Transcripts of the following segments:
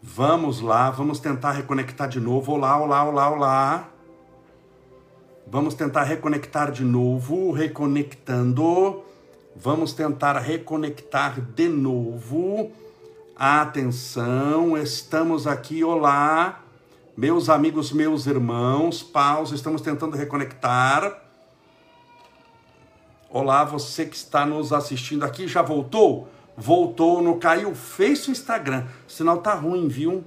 Vamos lá, vamos tentar reconectar de novo. Olá, olá, olá, olá. Vamos tentar reconectar de novo, reconectando. Vamos tentar reconectar de novo. Atenção, estamos aqui. Olá, meus amigos, meus irmãos. Pausa, estamos tentando reconectar. Olá, você que está nos assistindo aqui, já voltou? Voltou no caiu Face o Instagram. O sinal tá ruim, viu?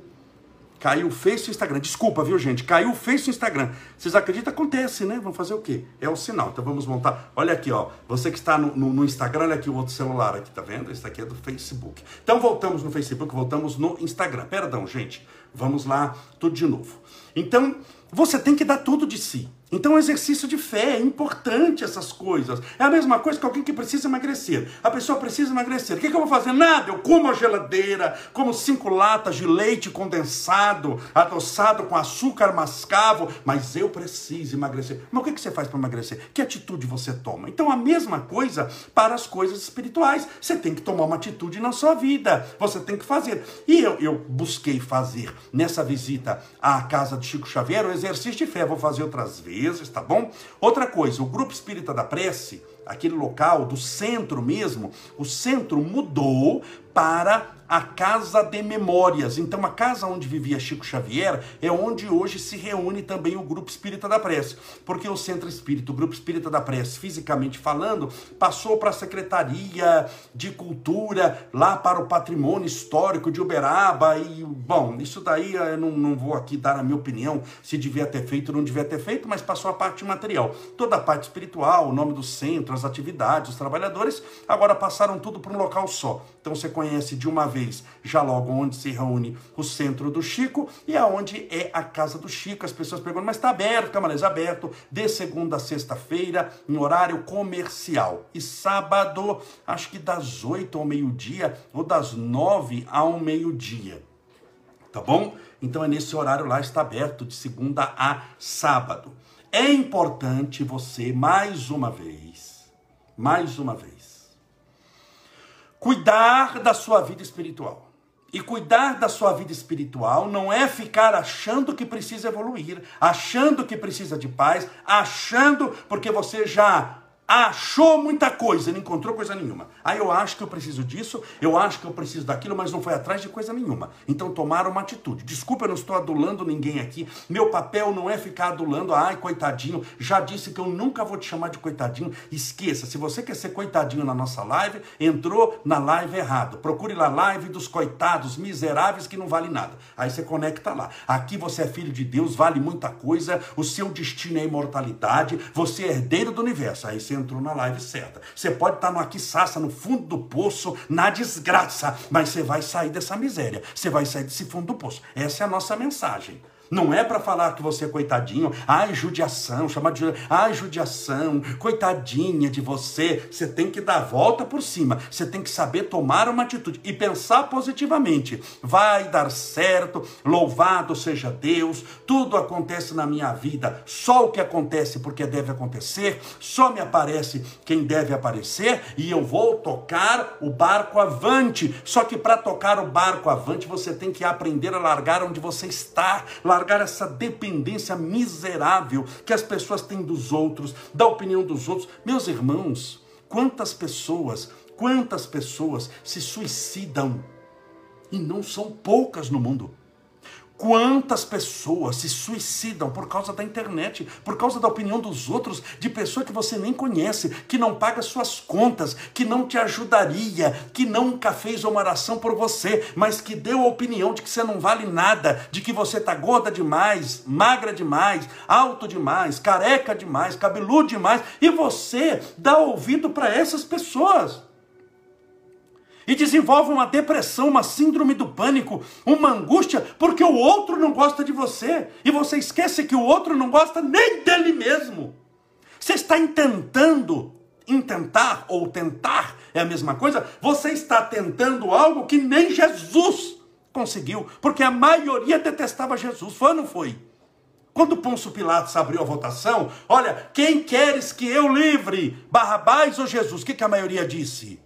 Caiu Face o Instagram. Desculpa, viu, gente? Caiu Face o Instagram. Vocês acreditam? Acontece, né? Vamos fazer o quê? É o sinal. Então vamos montar. Olha aqui, ó. Você que está no, no, no Instagram, olha aqui o outro celular aqui, tá vendo? Esse aqui é do Facebook. Então voltamos no Facebook, voltamos no Instagram. Perdão, gente. Vamos lá, tudo de novo. Então, você tem que dar tudo de si. Então, exercício de fé é importante essas coisas. É a mesma coisa que alguém que precisa emagrecer. A pessoa precisa emagrecer. O que, que eu vou fazer? Nada. Eu como a geladeira, como cinco latas de leite condensado, adoçado com açúcar mascavo, mas eu preciso emagrecer. Mas o que, que você faz para emagrecer? Que atitude você toma? Então, a mesma coisa para as coisas espirituais. Você tem que tomar uma atitude na sua vida. Você tem que fazer. E eu, eu busquei fazer nessa visita à casa de Chico Xavier o exercício de fé. Vou fazer outras vezes tá bom? Outra coisa, o grupo espírita da prece, aquele local do centro mesmo, o centro mudou para a Casa de Memórias. Então, a casa onde vivia Chico Xavier é onde hoje se reúne também o Grupo Espírita da Prece. Porque o Centro Espírita, o Grupo Espírita da Prece, fisicamente falando, passou para a Secretaria de Cultura, lá para o Patrimônio Histórico de Uberaba. E, bom, isso daí eu não, não vou aqui dar a minha opinião se devia ter feito ou não devia ter feito, mas passou a parte material. Toda a parte espiritual, o nome do centro, as atividades, os trabalhadores, agora passaram tudo para um local só. Então, você conhece de uma vez já logo onde se reúne o centro do Chico e aonde é a casa do Chico. As pessoas perguntam, mas está aberto, Camarões, aberto de segunda a sexta-feira, em horário comercial. E sábado, acho que das oito ao meio-dia, ou das nove ao meio-dia. Tá bom? Então é nesse horário lá, está aberto de segunda a sábado. É importante você, mais uma vez, mais uma vez, cuidar da sua vida espiritual. E cuidar da sua vida espiritual não é ficar achando que precisa evoluir, achando que precisa de paz, achando porque você já achou muita coisa, não encontrou coisa nenhuma. Aí eu acho que eu preciso disso, eu acho que eu preciso daquilo, mas não foi atrás de coisa nenhuma. Então tomaram uma atitude. Desculpa, eu não estou adulando ninguém aqui. Meu papel não é ficar adulando, ai, coitadinho. Já disse que eu nunca vou te chamar de coitadinho. Esqueça, se você quer ser coitadinho na nossa live, entrou na live errado. Procure lá live dos coitados, miseráveis que não vale nada. Aí você conecta lá. Aqui você é filho de Deus, vale muita coisa, o seu destino é imortalidade, você é herdeiro do universo. Aí você entrou na live certa. Você pode estar no aqui saça, no fundo do poço, na desgraça, mas você vai sair dessa miséria. Você vai sair desse fundo do poço. Essa é a nossa mensagem. Não é para falar que você é coitadinho, ai, judiação, chamar de ai, judiação, coitadinha de você. Você tem que dar a volta por cima. Você tem que saber tomar uma atitude e pensar positivamente. Vai dar certo, louvado seja Deus, tudo acontece na minha vida, só o que acontece porque deve acontecer, só me aparece quem deve aparecer e eu vou tocar o barco avante. Só que para tocar o barco avante, você tem que aprender a largar onde você está, largar largar essa dependência miserável que as pessoas têm dos outros, da opinião dos outros. Meus irmãos, quantas pessoas, quantas pessoas se suicidam? E não são poucas no mundo. Quantas pessoas se suicidam por causa da internet, por causa da opinião dos outros, de pessoa que você nem conhece, que não paga suas contas, que não te ajudaria, que nunca fez uma oração por você, mas que deu a opinião de que você não vale nada, de que você tá gorda demais, magra demais, alto demais, careca demais, cabeludo demais, e você dá ouvido para essas pessoas e desenvolve uma depressão, uma síndrome do pânico, uma angústia, porque o outro não gosta de você e você esquece que o outro não gosta nem dele mesmo. Você está intentando, intentar ou tentar é a mesma coisa, você está tentando algo que nem Jesus conseguiu, porque a maioria detestava Jesus, foi ou não foi? Quando Pôncio Pilatos abriu a votação, olha, quem queres que eu livre, Barrabás ou Jesus? O que, que a maioria disse?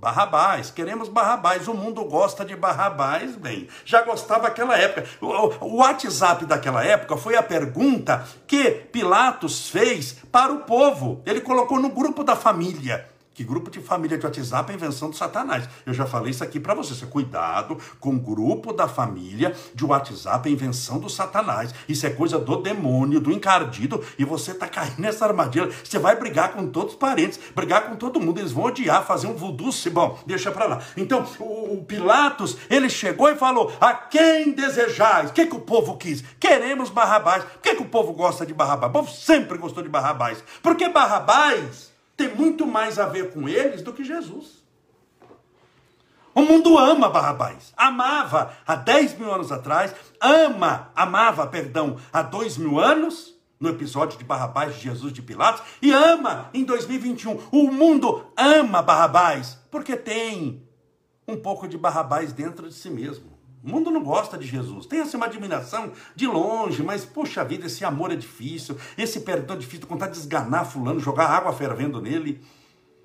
Barrabás, queremos Barrabás. O mundo gosta de Barrabás, bem. Já gostava daquela época. O, WhatsApp daquela época foi a pergunta que Pilatos fez para o povo. Ele colocou no grupo da família. Que grupo de família de WhatsApp é invenção do Satanás. Eu já falei isso aqui para você. você. Cuidado com grupo da família de WhatsApp é invenção do Satanás. Isso é coisa do demônio, do encardido, e você tá caindo nessa armadilha. Você vai brigar com todos os parentes, brigar com todo mundo. Eles vão odiar, fazer um voodoo. Bom, deixa para lá. Então, o, o, Pilatos, ele chegou e falou: A quem desejais? O que, que o povo quis? Queremos Barrabás. Por que, que o povo gosta de Barrabás? O povo sempre gostou de Barrabás. Porque Barrabás tem muito mais a ver com eles do que Jesus. O mundo ama Barrabás, amava há 10 mil anos atrás, ama, amava, perdão, há 2 mil anos, no episódio de Barrabás de Jesus de Pilatos, e ama em 2021. O mundo ama Barrabás, porque tem um pouco de Barrabás dentro de si mesmo. O mundo não gosta de Jesus. Tem assim uma admiração de longe, mas poxa vida, esse amor é difícil, esse perdão é difícil, contar de esganar fulano, jogar água fervendo nele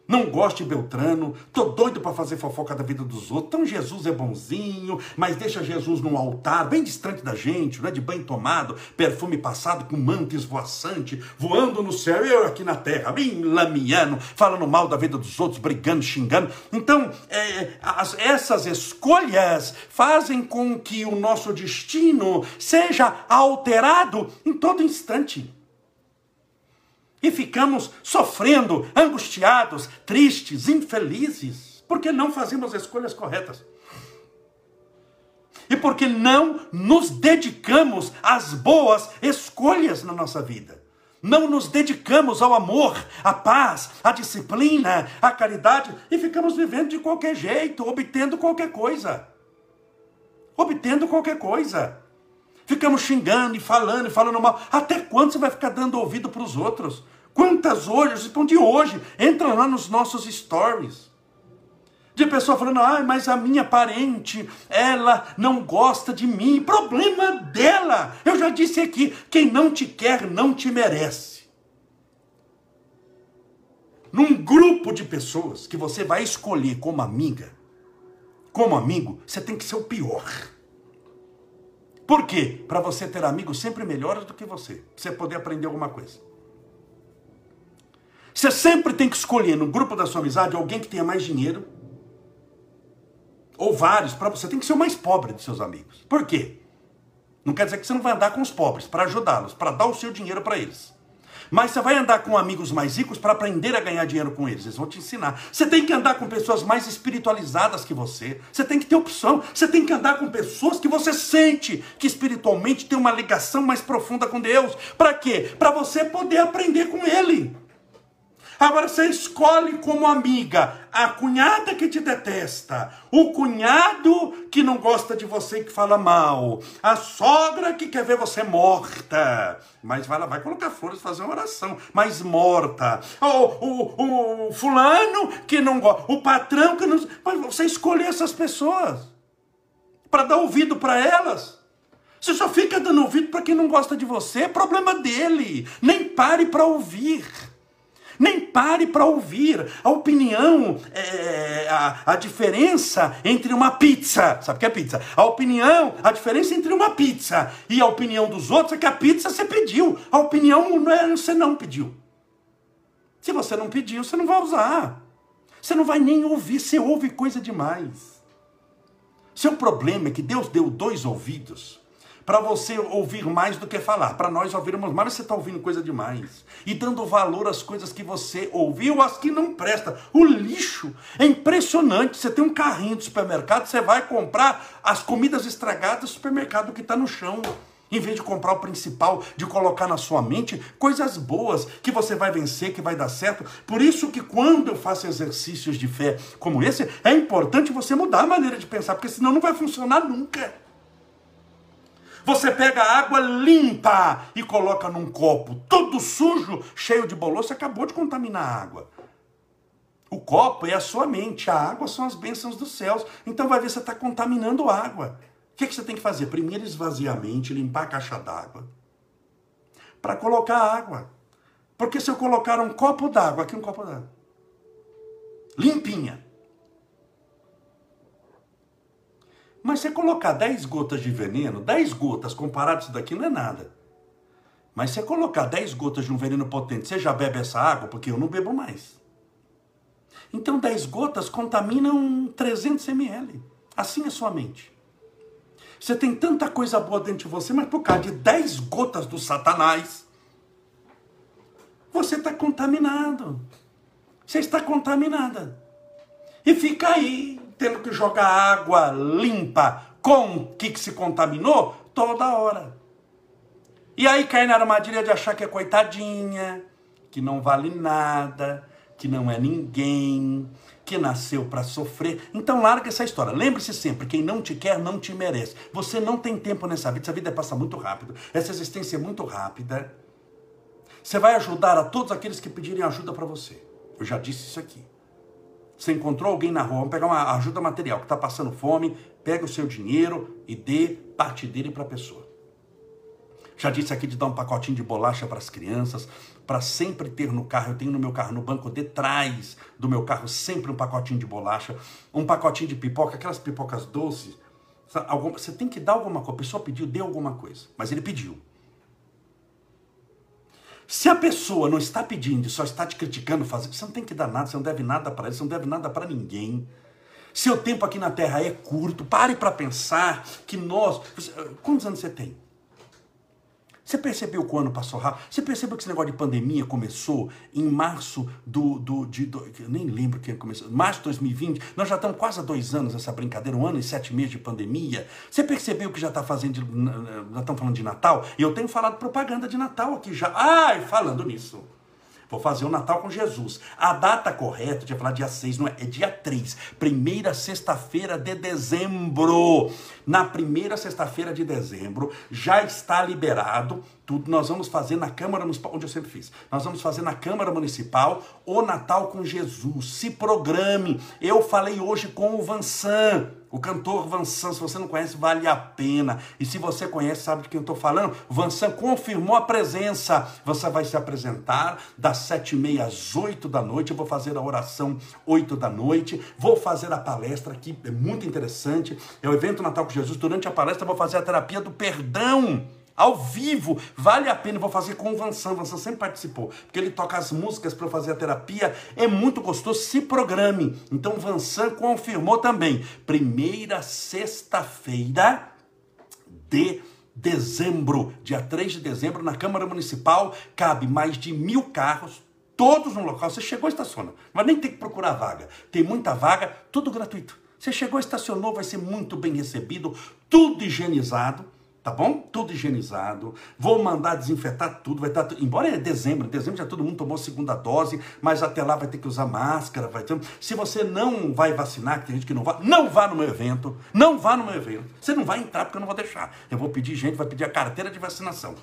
não gosto de Beltrano, tô doido para fazer fofoca da vida dos outros. Então Jesus é bonzinho, mas deixa Jesus num altar, bem distante da gente, né? de banho tomado, perfume passado com manto esvoaçante, voando no céu, eu aqui na terra, bem lamiano, falando mal da vida dos outros, brigando, xingando. Então, é, as, essas escolhas fazem com que o nosso destino seja alterado em todo instante e ficamos sofrendo, angustiados, tristes, infelizes, porque não fazemos escolhas corretas. E porque não nos dedicamos às boas escolhas na nossa vida. Não nos dedicamos ao amor, à paz, à disciplina, à caridade e ficamos vivendo de qualquer jeito, obtendo qualquer coisa. Obtendo qualquer coisa. Ficamos xingando e falando e falando mal. Até quando você vai ficar dando ouvido para os outros? Quantas hoje, então de hoje, entra lá nos nossos stories. De pessoa falando, ah, mas a minha parente, ela não gosta de mim. Problema dela. Eu já disse aqui, quem não te quer não te merece. Num grupo de pessoas que você vai escolher como amiga, como amigo, você tem que ser o pior. Por quê? Para você ter amigos sempre melhores do que você. Você poder aprender alguma coisa. Você sempre tem que escolher no grupo da sua amizade alguém que tenha mais dinheiro. Ou vários, para você tem que ser o mais pobre de seus amigos. Por quê? Não quer dizer que você não vai andar com os pobres para ajudá-los, para dar o seu dinheiro para eles. Mas você vai andar com amigos mais ricos para aprender a ganhar dinheiro com eles. Eles vão te ensinar. Você tem que andar com pessoas mais espiritualizadas que você. Você tem que ter opção. Você tem que andar com pessoas que você sente que espiritualmente tem uma ligação mais profunda com Deus. Para quê? Para você poder aprender com Ele. Agora você escolhe como amiga a cunhada que te detesta, o cunhado que não gosta de você e que fala mal, a sogra que quer ver você morta, mas vai lá, vai colocar flores, fazer uma oração, mas morta, o, o, o fulano que não gosta, o patrão que não. Mas você escolhe essas pessoas para dar ouvido para elas. Você só fica dando ouvido para quem não gosta de você, é problema dele. Nem pare para ouvir. Nem pare para ouvir a opinião, é, a, a diferença entre uma pizza. Sabe o que é pizza? A opinião, a diferença entre uma pizza e a opinião dos outros é que a pizza você pediu. A opinião é você não pediu. Se você não pediu, você não vai usar. Você não vai nem ouvir, você ouve coisa demais. Seu problema é que Deus deu dois ouvidos para você ouvir mais do que falar. Para nós ouvirmos mais, você está ouvindo coisa demais. E dando valor às coisas que você ouviu, às que não presta. O lixo é impressionante. Você tem um carrinho de supermercado, você vai comprar as comidas estragadas do supermercado que está no chão. Em vez de comprar o principal, de colocar na sua mente coisas boas que você vai vencer, que vai dar certo. Por isso que quando eu faço exercícios de fé como esse, é importante você mudar a maneira de pensar, porque senão não vai funcionar nunca. Você pega água limpa e coloca num copo todo sujo, cheio de bolor, você acabou de contaminar a água. O copo é a sua mente, a água são as bênçãos dos céus. Então vai ver você está contaminando a água. O que, que você tem que fazer? Primeiro esvaziar a mente, limpar a caixa d'água. Para colocar água. Porque se eu colocar um copo d'água, aqui um copo d'água, limpinha, mas você colocar 10 gotas de veneno, 10 gotas comparado a isso daqui não é nada. Mas você colocar 10 gotas de um veneno potente, você já bebe essa água? Porque eu não bebo mais. Então 10 gotas contaminam 300 ml. Assim é sua mente. Você tem tanta coisa boa dentro de você, mas por causa de 10 gotas do Satanás, você está contaminado. Você está contaminada. E fica aí, tendo que jogar água limpa com o que, que se contaminou toda hora. E aí cai na armadilha de achar que é coitadinha, que não vale nada, que não é ninguém, que nasceu para sofrer. Então larga essa história. Lembre-se sempre, quem não te quer não te merece. Você não tem tempo nessa vida, essa vida passa muito rápido. Essa existência é muito rápida. Você vai ajudar a todos aqueles que pedirem ajuda para você. Eu já disse isso aqui. Você encontrou alguém na rua, vamos pegar uma ajuda material que está passando fome, pega o seu dinheiro e dê parte dele para a pessoa. Já disse aqui de dar um pacotinho de bolacha para as crianças, para sempre ter no carro. Eu tenho no meu carro, no banco de trás do meu carro, sempre um pacotinho de bolacha, um pacotinho de pipoca, aquelas pipocas doces. Você tem que dar alguma coisa. A pessoa pediu, dê alguma coisa. Mas ele pediu. Se a pessoa não está pedindo e só está te criticando, fazendo, você não tem que dar nada, você não deve nada para ele, você não deve nada para ninguém. Seu tempo aqui na Terra é curto. Pare para pensar que nós. Quantos anos você tem? Você percebeu que o ano passou rápido? Você percebeu que esse negócio de pandemia começou em março do. do, de, do eu nem lembro que começou. Março de 2020. Nós já estamos quase há dois anos essa brincadeira, um ano e sete meses de pandemia. Você percebeu que já está fazendo. Já estamos falando de Natal? E eu tenho falado propaganda de Natal aqui já. Ai, falando nisso. Vou fazer o Natal com Jesus. A data correta, eu tinha falar dia 6, não é? É dia 3. Primeira sexta-feira de dezembro. Na primeira sexta-feira de dezembro já está liberado tudo. Nós vamos fazer na Câmara Municipal, onde eu sempre fiz. Nós vamos fazer na Câmara Municipal o Natal com Jesus. Se programe. Eu falei hoje com o Vansan. O cantor Vansan, se você não conhece, vale a pena. E se você conhece, sabe de quem eu estou falando? Vansan confirmou a presença. Você vai se apresentar das sete e meia às oito da noite. Eu vou fazer a oração oito da noite. Vou fazer a palestra aqui, é muito interessante. É o evento Natal com Jesus. Durante a palestra, eu vou fazer a terapia do perdão ao vivo. Vale a pena, vou fazer com o Vansan. Vansan sempre participou, porque ele toca as músicas para fazer a terapia. É muito gostoso, se programe. Então, o Vansan confirmou também. Primeira sexta-feira de dezembro, dia 3 de dezembro, na Câmara Municipal, cabe mais de mil carros, todos no local. Você chegou, estaciona. Mas nem tem que procurar vaga. Tem muita vaga, tudo gratuito. Você chegou, estacionou, vai ser muito bem recebido, tudo higienizado tá bom? Tudo higienizado. Vou mandar desinfetar tudo, vai estar, embora é dezembro, dezembro já todo mundo tomou segunda dose, mas até lá vai ter que usar máscara, vai ter... Se você não vai vacinar, que tem gente que não vai, não vá no meu evento, não vá no meu evento. Você não vai entrar porque eu não vou deixar. Eu vou pedir gente, vai pedir a carteira de vacinação.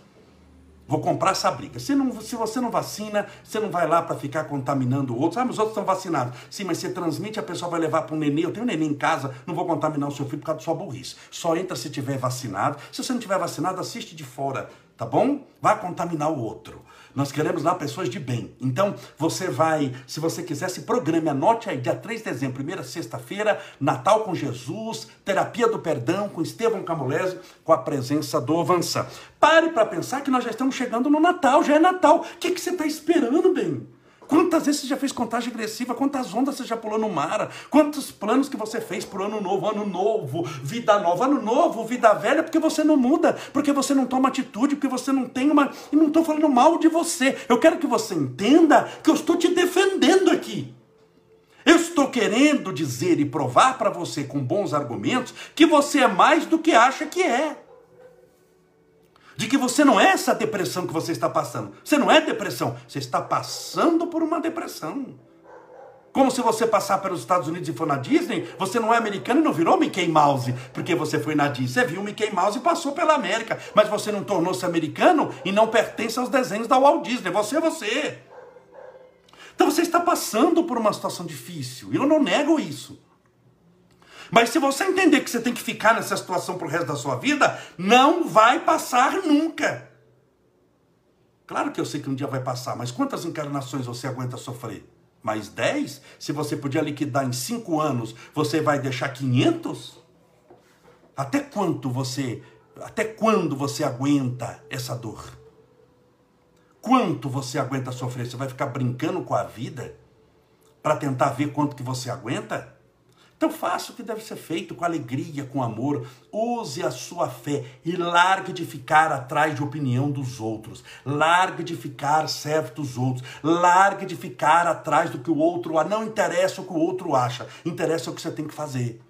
Vou comprar essa briga. Se, não, se você não vacina, você não vai lá para ficar contaminando outros. Ah, mas os outros estão vacinados. Sim, mas você transmite, a pessoa vai levar para um neném. Eu tenho um neném em casa, não vou contaminar o seu filho por causa da sua burrice. Só entra se tiver vacinado. Se você não tiver vacinado, assiste de fora, tá bom? Vai contaminar o outro. Nós queremos lá pessoas de bem. Então, você vai, se você quiser, se programe, anote aí, dia 3 de dezembro, primeira sexta-feira, Natal com Jesus, Terapia do Perdão com Estevão Camolese, com a presença do Avança. Pare para pensar que nós já estamos chegando no Natal, já é Natal. O que, que você está esperando, bem? Quantas vezes você já fez contagem agressiva? Quantas ondas você já pulou no mar? Quantos planos que você fez por ano novo? Ano novo, vida nova, ano novo, vida velha, porque você não muda, porque você não toma atitude, porque você não tem uma. E não estou falando mal de você. Eu quero que você entenda que eu estou te defendendo aqui. Eu estou querendo dizer e provar para você com bons argumentos que você é mais do que acha que é de que você não é essa depressão que você está passando. Você não é depressão, você está passando por uma depressão. Como se você passar pelos Estados Unidos e for na Disney, você não é americano e não virou Mickey Mouse, porque você foi na Disney. Você viu Mickey Mouse e passou pela América, mas você não tornou-se americano e não pertence aos desenhos da Walt Disney. Você é você. Então você está passando por uma situação difícil. Eu não nego isso. Mas se você entender que você tem que ficar nessa situação pro resto da sua vida, não vai passar nunca. Claro que eu sei que um dia vai passar, mas quantas encarnações você aguenta sofrer? Mais 10? Se você podia liquidar em 5 anos, você vai deixar 500? Até quanto você, até quando você aguenta essa dor? Quanto você aguenta sofrer? Você vai ficar brincando com a vida para tentar ver quanto que você aguenta? Então faça o que deve ser feito com alegria, com amor. Use a sua fé e largue de ficar atrás de opinião dos outros. Largue de ficar servo dos outros. Largue de ficar atrás do que o outro acha. Não interessa o que o outro acha. Interessa o que você tem que fazer.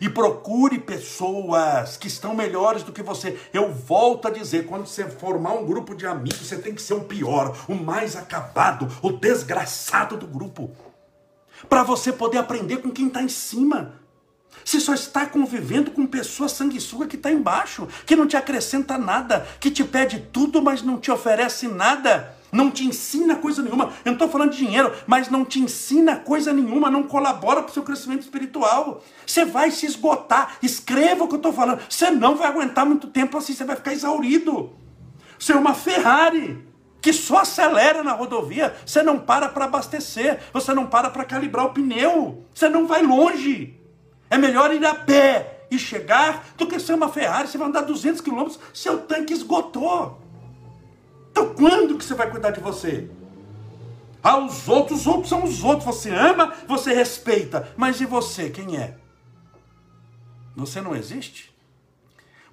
E procure pessoas que estão melhores do que você. Eu volto a dizer, quando você formar um grupo de amigos, você tem que ser o pior, o mais acabado, o desgraçado do grupo para você poder aprender com quem está em cima. Você só está convivendo com pessoa sanguessuga que está embaixo, que não te acrescenta nada, que te pede tudo, mas não te oferece nada, não te ensina coisa nenhuma. Eu não estou falando de dinheiro, mas não te ensina coisa nenhuma, não colabora para o seu crescimento espiritual. Você vai se esgotar. Escreva o que eu estou falando. Você não vai aguentar muito tempo assim, você vai ficar exaurido. Você é uma Ferrari que só acelera na rodovia, você não para para abastecer, você não para para calibrar o pneu, você não vai longe. É melhor ir a pé e chegar do que ser uma Ferrari, você vai andar 200 quilômetros, seu tanque esgotou. Então quando que você vai cuidar de você? Ah, os outros, os outros são os outros, você ama, você respeita, mas e você, quem é? Você não existe?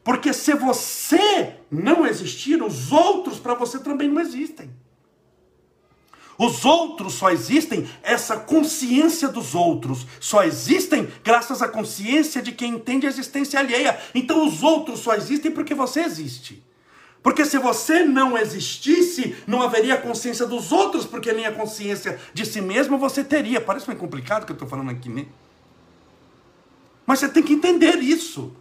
Porque se você não existir, os outros para você também não existem. Os outros só existem, essa consciência dos outros só existem graças à consciência de quem entende a existência alheia. Então os outros só existem porque você existe. Porque se você não existisse, não haveria consciência dos outros, porque nem a consciência de si mesmo você teria. Parece meio complicado o que eu estou falando aqui, né? Mas você tem que entender isso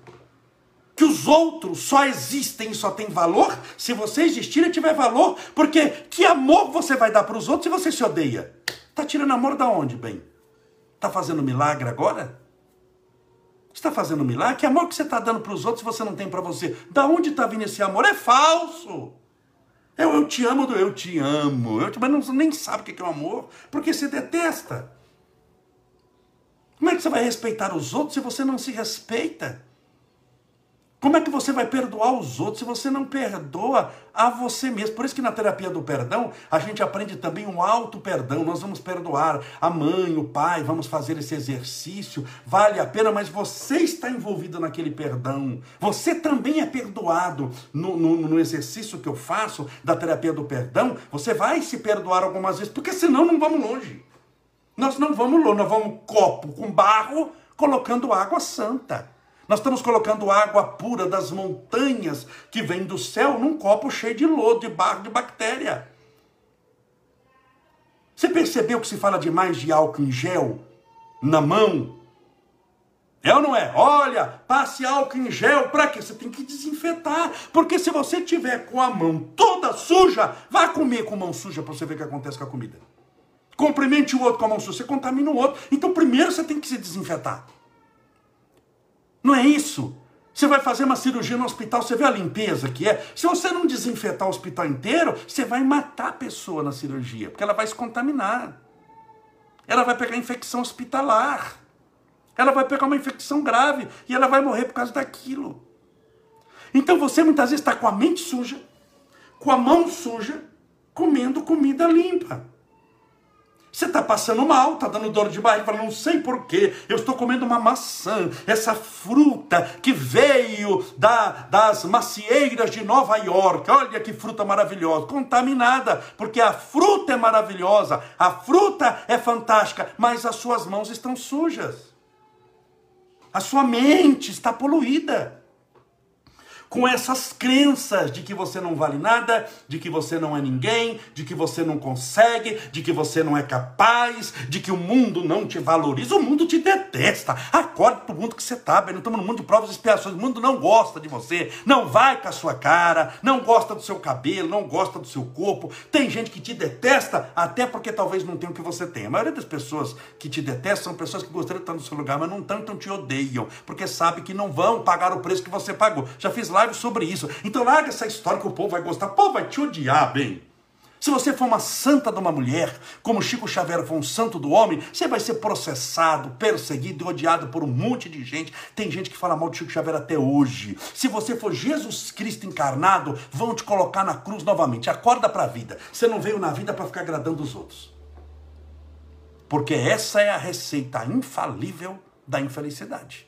que os outros só existem e só têm valor se você existir e tiver valor, porque que amor você vai dar para os outros se você se odeia? Está tirando amor da onde, bem? Está fazendo milagre agora? Está fazendo milagre? Que amor que você está dando para os outros se você não tem para você? Da onde está vindo esse amor? É falso! Eu, eu te amo do eu te amo, eu te, mas não, nem sabe o que é o amor, porque você detesta. Como é que você vai respeitar os outros se você não se respeita? Como é que você vai perdoar os outros se você não perdoa a você mesmo? Por isso que na terapia do perdão, a gente aprende também um alto perdão. Nós vamos perdoar a mãe, o pai, vamos fazer esse exercício. Vale a pena, mas você está envolvido naquele perdão. Você também é perdoado no, no, no exercício que eu faço da terapia do perdão. Você vai se perdoar algumas vezes, porque senão não vamos longe. Nós não vamos longe, nós vamos copo com barro colocando água santa. Nós estamos colocando água pura das montanhas que vem do céu num copo cheio de lodo, de barro, de bactéria. Você percebeu que se fala demais de álcool em gel na mão? É ou não é? Olha, passe álcool em gel, para quê? Você tem que desinfetar. Porque se você tiver com a mão toda suja, vá comer com mão suja para você ver o que acontece com a comida. Cumprimente o outro com a mão suja, você contamina o outro. Então primeiro você tem que se desinfetar. Não é isso? Você vai fazer uma cirurgia no hospital, você vê a limpeza que é. Se você não desinfetar o hospital inteiro, você vai matar a pessoa na cirurgia, porque ela vai se contaminar. Ela vai pegar infecção hospitalar. Ela vai pegar uma infecção grave e ela vai morrer por causa daquilo. Então você muitas vezes está com a mente suja, com a mão suja, comendo comida limpa. Você está passando mal, está dando dor de barriga, fala, não sei porquê, eu estou comendo uma maçã, essa fruta que veio da, das macieiras de Nova York, olha que fruta maravilhosa, contaminada, porque a fruta é maravilhosa, a fruta é fantástica, mas as suas mãos estão sujas, a sua mente está poluída com essas crenças de que você não vale nada, de que você não é ninguém, de que você não consegue, de que você não é capaz, de que o mundo não te valoriza, o mundo te detesta. Acorde pro mundo que você está, bem, estamos no mundo de provas e expiações, o mundo não gosta de você, não vai com a sua cara, não gosta do seu cabelo, não gosta do seu corpo. Tem gente que te detesta até porque talvez não tenha o que você tem. A maioria das pessoas que te detestam são pessoas que gostariam de estar no seu lugar, mas não tanto te odeiam, porque sabe que não vão pagar o preço que você pagou. Já fiz lá live sobre isso. Então larga essa história que o povo vai gostar. O povo vai te odiar, bem. Se você for uma santa de uma mulher, como Chico Xavier foi um santo do homem, você vai ser processado, perseguido e odiado por um monte de gente. Tem gente que fala mal de Chico Xavier até hoje. Se você for Jesus Cristo encarnado, vão te colocar na cruz novamente. Acorda para a vida. Você não veio na vida para ficar agradando os outros. Porque essa é a receita infalível da infelicidade.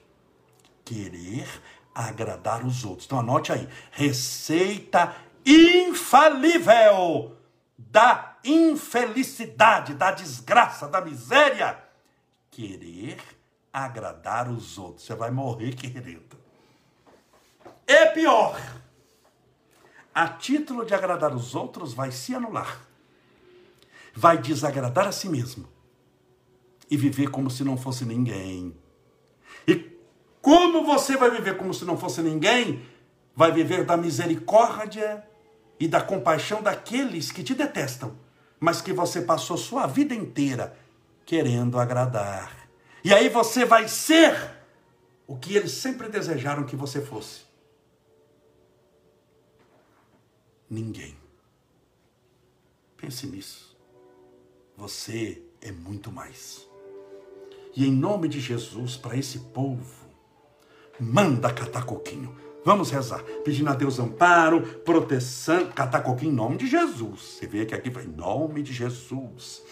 Querer agradar os outros. Então anote aí. Receita infalível da infelicidade, da desgraça, da miséria. Querer agradar os outros. Você vai morrer querendo. É pior. A título de agradar os outros, vai se anular. Vai desagradar a si mesmo. E viver como se não fosse ninguém. Como você vai viver como se não fosse ninguém? Vai viver da misericórdia e da compaixão daqueles que te detestam, mas que você passou sua vida inteira querendo agradar. E aí você vai ser o que eles sempre desejaram que você fosse. Ninguém. Pense nisso. Você é muito mais. E em nome de Jesus, para esse povo, manda catar coquinho Vamos rezar, pedindo a Deus amparo, proteção, catacoquim em nome de Jesus. Você vê que aqui vai em nome de Jesus.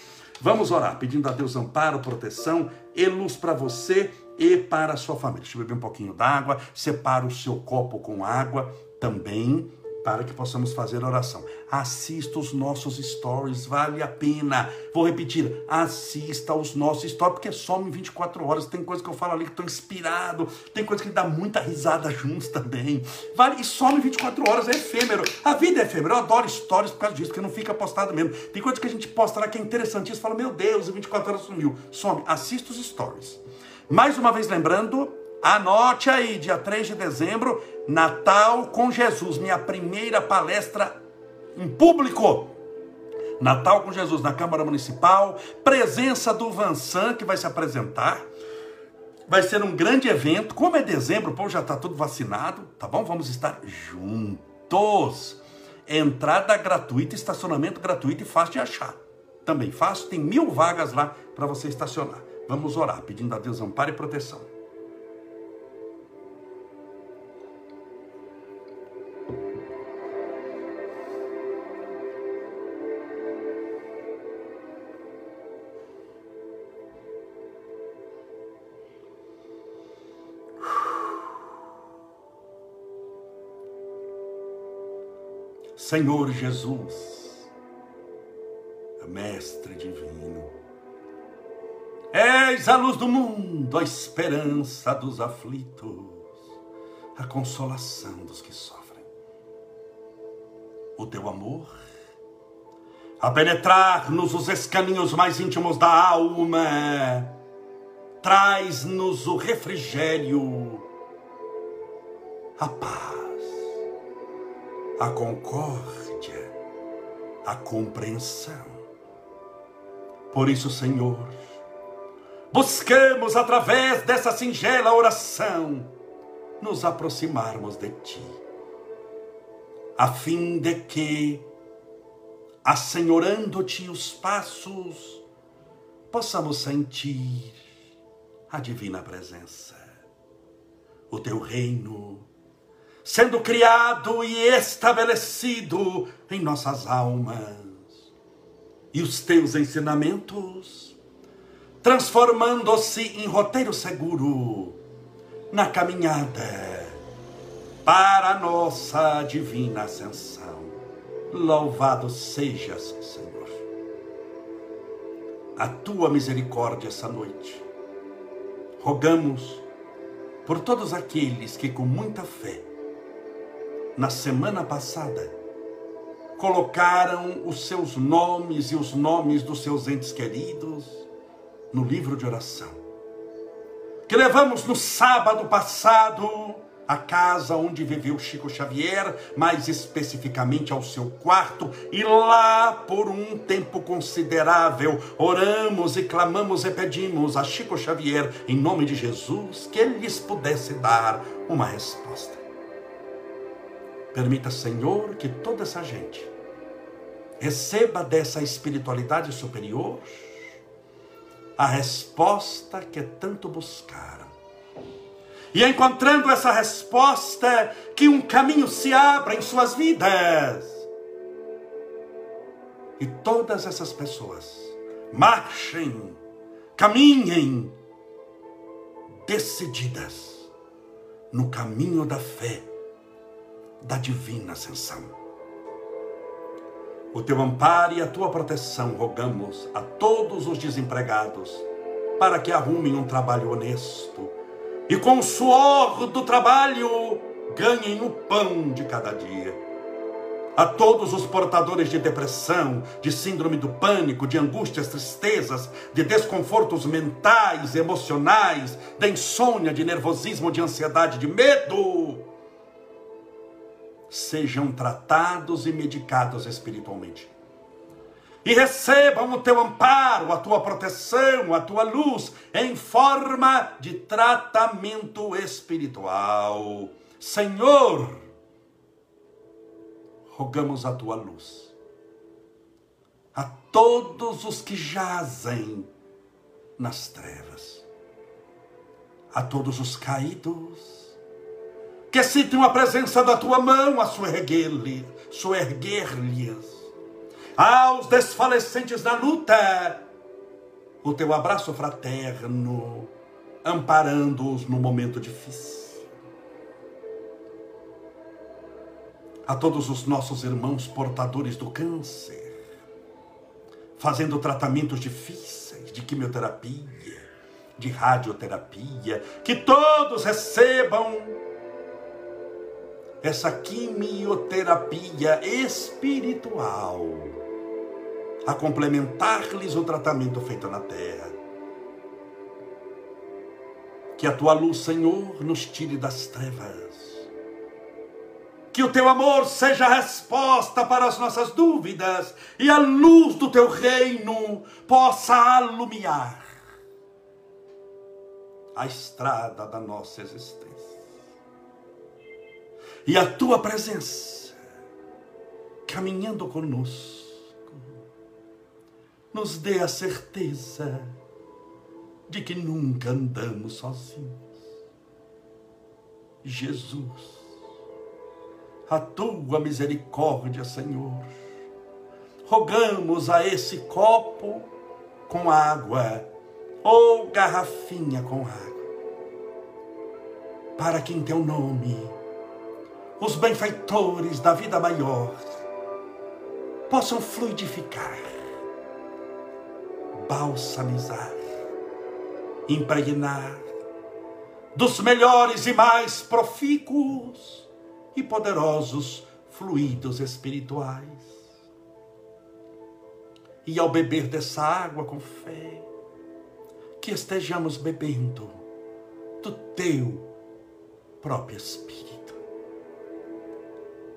Vamos orar, pedindo a Deus amparo, proteção e luz para você e para a sua família. Deixa eu beber um pouquinho d'água, separa o seu copo com água também para que possamos fazer oração. Assista os nossos stories, vale a pena. Vou repetir, assista os nossos stories, porque some 24 horas. Tem coisa que eu falo ali que estou inspirado, tem coisa que dá muita risada juntos também. Vale, e some 24 horas, é efêmero. A vida é efêmera. Eu adoro stories por causa disso, porque não fica postado mesmo. Tem coisa que a gente posta lá que é interessantíssimo. Fala, meu Deus, 24 horas sumiu. Some, assista os stories. Mais uma vez lembrando, Anote aí, dia 3 de dezembro, Natal com Jesus, minha primeira palestra em público. Natal com Jesus na Câmara Municipal, presença do Vansan que vai se apresentar. Vai ser um grande evento. Como é dezembro, o povo já está tudo vacinado, tá bom? Vamos estar juntos. Entrada gratuita, estacionamento gratuito e fácil de achar. Também fácil, tem mil vagas lá para você estacionar. Vamos orar, pedindo a Deus amparo e proteção. Senhor Jesus, Mestre Divino, és a luz do mundo, a esperança dos aflitos, a consolação dos que sofrem. O teu amor, a penetrar-nos os escaninhos mais íntimos da alma, traz-nos o refrigério, a paz a concórdia, a compreensão. Por isso, Senhor, buscamos através dessa singela oração nos aproximarmos de Ti, a fim de que, assenhorando-te os passos, possamos sentir a divina presença, o Teu reino sendo criado e estabelecido em nossas almas. E os teus ensinamentos, transformando-se em roteiro seguro na caminhada para a nossa divina ascensão. Louvado sejas, Senhor. A tua misericórdia essa noite. Rogamos por todos aqueles que com muita fé na semana passada, colocaram os seus nomes e os nomes dos seus entes queridos no livro de oração. Que levamos no sábado passado a casa onde viveu Chico Xavier, mais especificamente ao seu quarto, e lá por um tempo considerável oramos e clamamos e pedimos a Chico Xavier, em nome de Jesus, que ele lhes pudesse dar uma resposta. Permita, Senhor, que toda essa gente receba dessa espiritualidade superior a resposta que tanto buscaram. E encontrando essa resposta, que um caminho se abra em suas vidas. E todas essas pessoas marchem, caminhem decididas no caminho da fé, da divina ascensão o teu amparo e a tua proteção rogamos a todos os desempregados, para que arrumem um trabalho honesto e com o suor do trabalho ganhem o pão de cada dia. A todos os portadores de depressão, de síndrome do pânico, de angústias, tristezas, de desconfortos mentais, emocionais, de insônia, de nervosismo, de ansiedade, de medo, sejam tratados e medicados espiritualmente. E recebam o teu amparo, a tua proteção, a tua luz, em forma de tratamento espiritual. Senhor, rogamos a tua luz a todos os que jazem nas trevas, a todos os caídos, que sintam a presença da tua mão a soerguer-lhes. Aos desfalecentes da luta, o teu abraço fraterno, amparando-os no momento difícil. A todos os nossos irmãos portadores do câncer, fazendo tratamentos difíceis de quimioterapia, de radioterapia, que todos recebam essa quimioterapia espiritual a complementar-lhes o tratamento feito na terra. Que a tua luz, Senhor, nos tire das trevas. Que o teu amor seja a resposta para as nossas dúvidas e a luz do teu reino possa alumiar a estrada da nossa existência e a tua presença caminhando conosco, nos dê a certeza de que nunca andamos sozinhos. Jesus, a tua misericórdia, Senhor, rogamos a esse copo com água ou garrafinha com água, para que em teu nome os benfeitores da vida maior possam fluidificar, balsamizar, impregnar dos melhores e mais profícuos e poderosos fluidos espirituais. E ao beber dessa água com fé, que estejamos bebendo do teu próprio Espírito.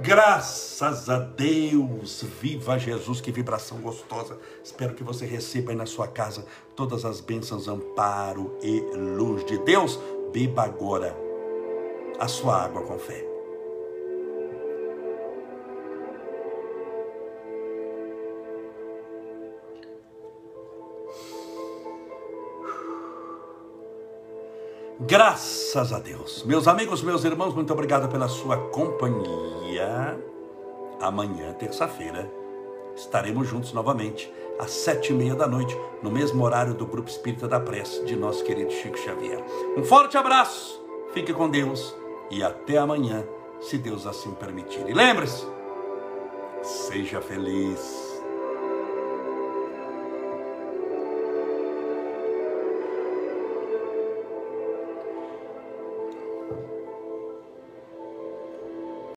Graças a Deus, viva Jesus, que vibração gostosa. Espero que você receba aí na sua casa todas as bênçãos, amparo e luz de Deus. Beba agora a sua água com fé. Graças a Deus. Meus amigos, meus irmãos, muito obrigado pela sua companhia. Amanhã, terça-feira, estaremos juntos novamente. às sete e meia da noite, no mesmo horário do Grupo Espírita da Prece de nosso querido Chico Xavier. Um forte abraço, fique com Deus e até amanhã, se Deus assim permitir. E lembre-se, seja feliz.